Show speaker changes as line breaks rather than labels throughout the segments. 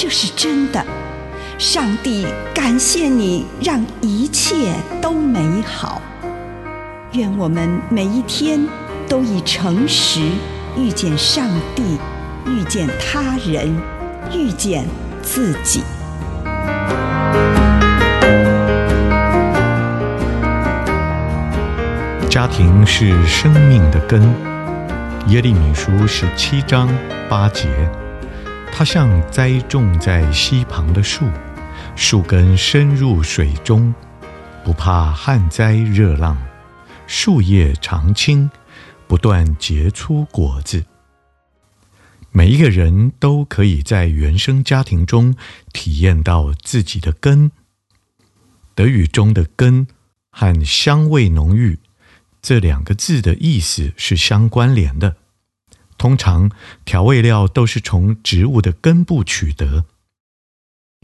这是真的。上帝感谢你，让一切都美好。愿我们每一天都以诚实遇见上帝，遇见他人，遇见自己。
家庭是生命的根，耶利米书十七章八节，它像栽种在溪旁的树，树根深入水中，不怕旱灾热浪，树叶常青，不断结出果子。每一个人都可以在原生家庭中体验到自己的根。德语中的根和香味浓郁。这两个字的意思是相关联的。通常调味料都是从植物的根部取得。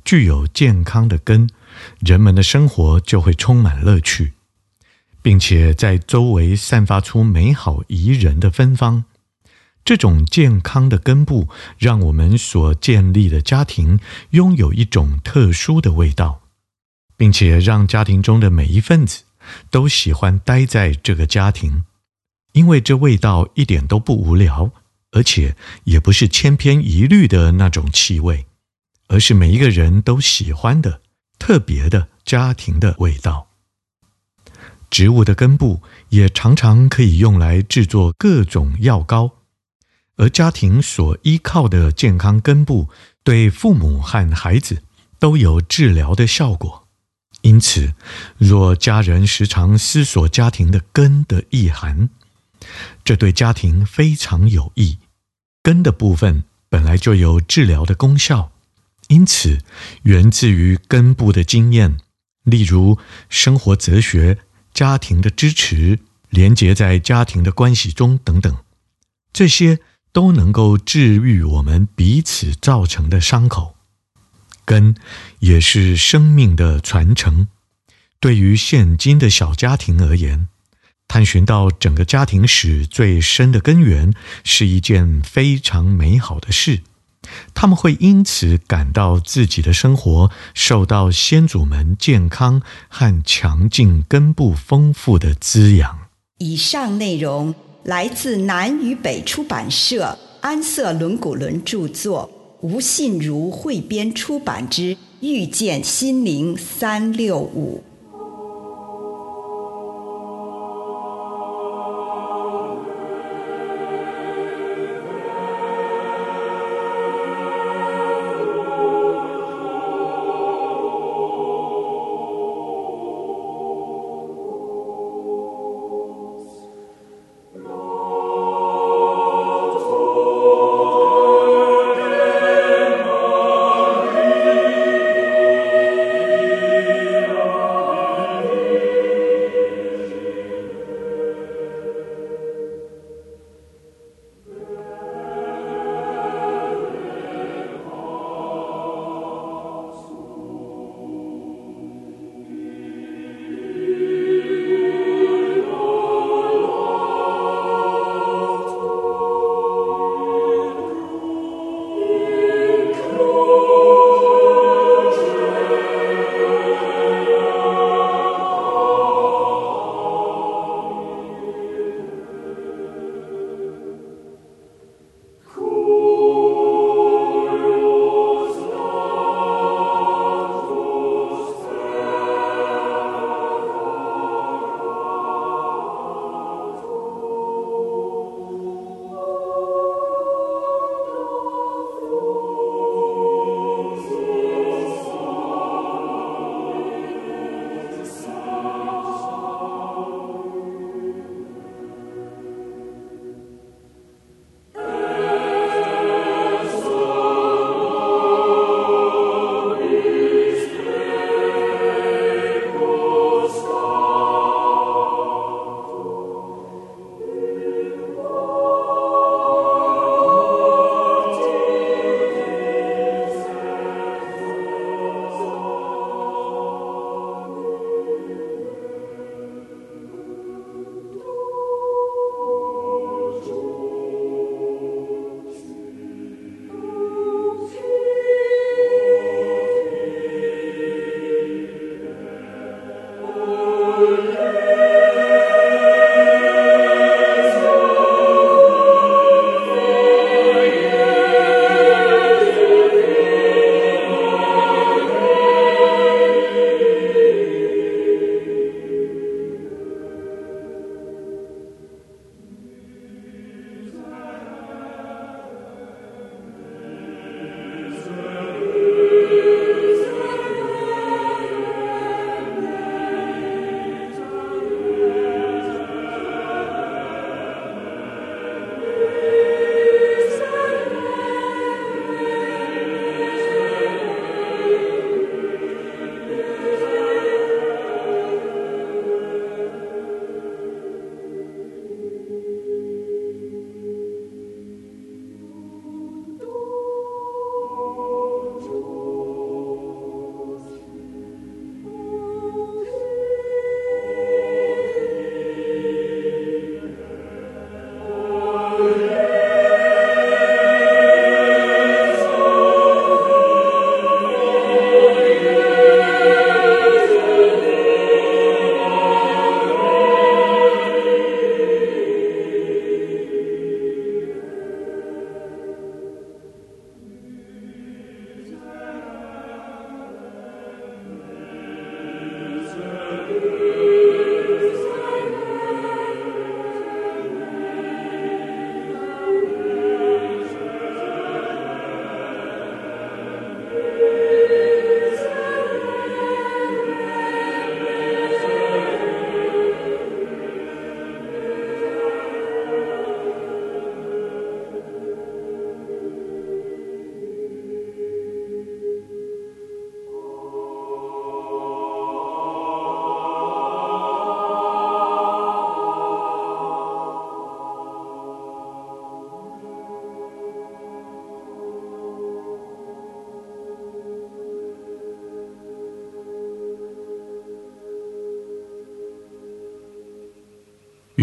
具有健康的根，人们的生活就会充满乐趣，并且在周围散发出美好宜人的芬芳。这种健康的根部，让我们所建立的家庭拥有一种特殊的味道，并且让家庭中的每一份子。都喜欢待在这个家庭，因为这味道一点都不无聊，而且也不是千篇一律的那种气味，而是每一个人都喜欢的特别的家庭的味道。植物的根部也常常可以用来制作各种药膏，而家庭所依靠的健康根部，对父母和孩子都有治疗的效果。因此，若家人时常思索家庭的根的意涵，这对家庭非常有益。根的部分本来就有治疗的功效，因此源自于根部的经验，例如生活哲学、家庭的支持、连结在家庭的关系中等等，这些都能够治愈我们彼此造成的伤口。根也是生命的传承。对于现今的小家庭而言，探寻到整个家庭史最深的根源是一件非常美好的事。他们会因此感到自己的生活受到先祖们健康和强劲根部丰富的滋养。
以上内容来自南与北出版社安瑟伦古伦著作。吴信如汇编出版之《遇见心灵三六五》。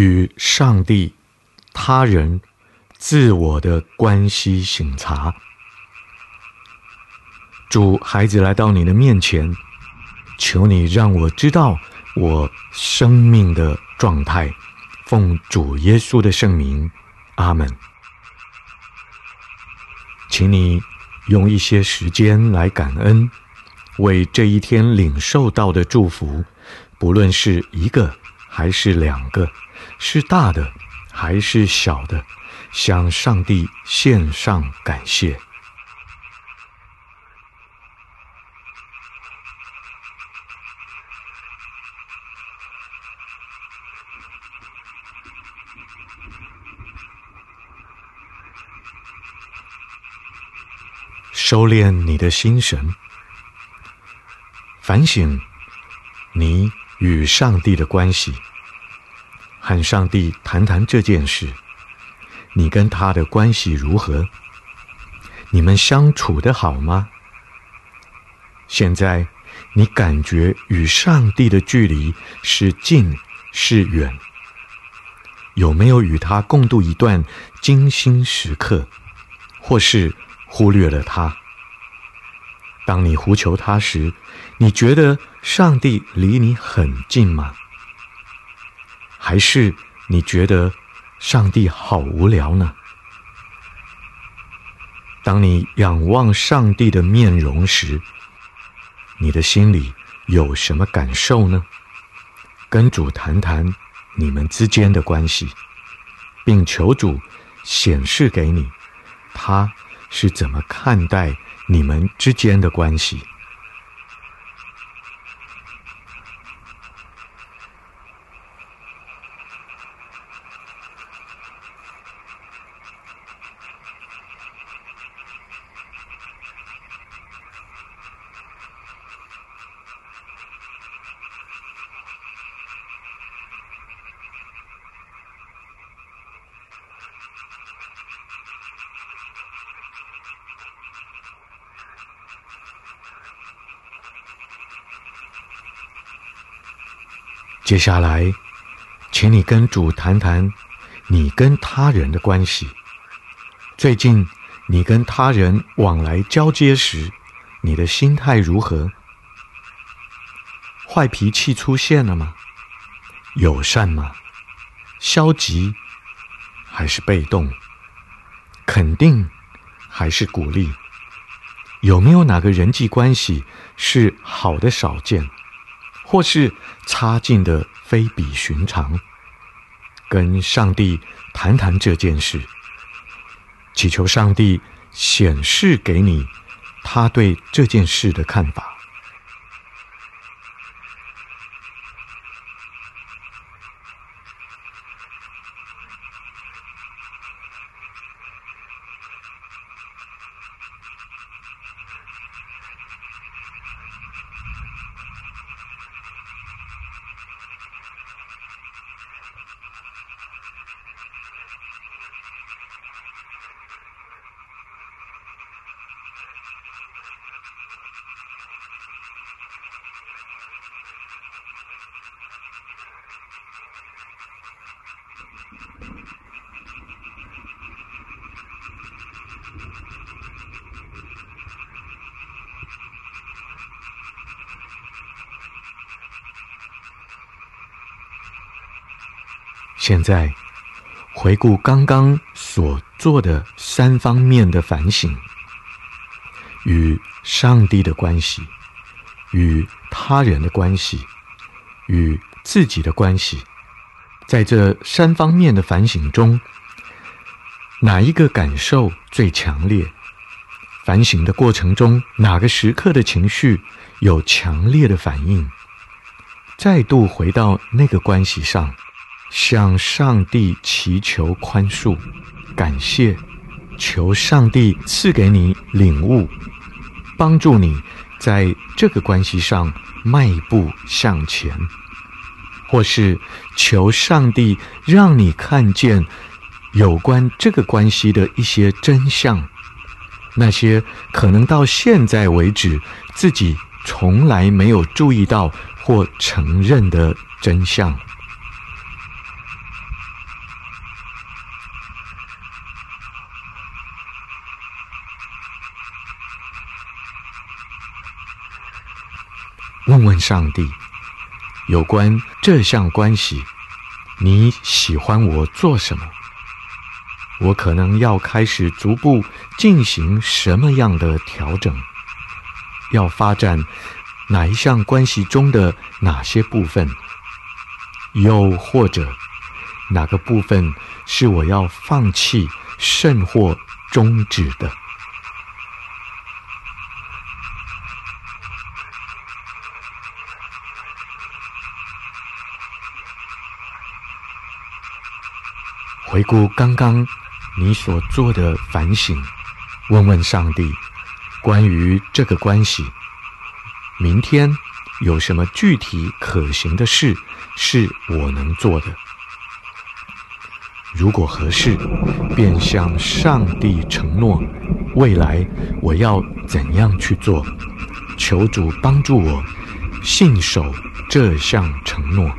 与上帝、他人、自我的关系省察。主，孩子来到你的面前，求你让我知道我生命的状态。奉主耶稣的圣名，阿门。请你用一些时间来感恩，为这一天领受到的祝福，不论是一个还是两个，是大的还是小的，向上帝献上感谢。收敛你的心神，反省你与上帝的关系，和上帝谈谈这件事。你跟他的关系如何？你们相处得好吗？现在你感觉与上帝的距离是近是远？有没有与他共度一段精心时刻，或是忽略了他？当你呼求他时，你觉得上帝离你很近吗？还是你觉得上帝好无聊呢？当你仰望上帝的面容时，你的心里有什么感受呢？跟主谈谈你们之间的关系，并求主显示给你，他是怎么看待你们之间的关系。接下来，请你跟主谈谈你跟他人的关系。最近，你跟他人往来交接时，你的心态如何？坏脾气出现了吗？友善吗？消极还是被动？肯定还是鼓励？有没有哪个人际关系是好的少见？或是差劲的非比寻常，跟上帝谈谈这件事，祈求上帝显示给你他对这件事的看法。现在回顾刚刚所做的三方面的反省：与上帝的关系、与他人的关系、与自己的关系。在这三方面的反省中，哪一个感受最强烈？反省的过程中，哪个时刻的情绪有强烈的反应？再度回到那个关系上。向上帝祈求宽恕、感谢，求上帝赐给你领悟，帮助你在这个关系上迈步向前，或是求上帝让你看见有关这个关系的一些真相，那些可能到现在为止自己从来没有注意到或承认的真相。上帝，有关这项关系，你喜欢我做什么？我可能要开始逐步进行什么样的调整？要发展哪一项关系中的哪些部分？又或者哪个部分是我要放弃，甚或终止的？回顾刚刚你所做的反省，问问上帝，关于这个关系，明天有什么具体可行的事是我能做的？如果合适，便向上帝承诺，未来我要怎样去做？求主帮助我信守这项承诺。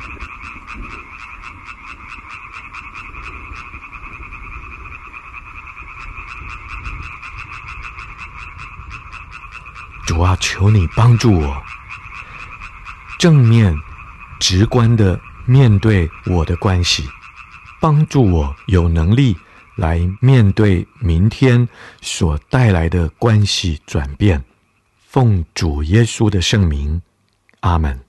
主啊，求你帮助我，正面、直观的面对我的关系，帮助我有能力来面对明天所带来的关系转变。奉主耶稣的圣名，阿门。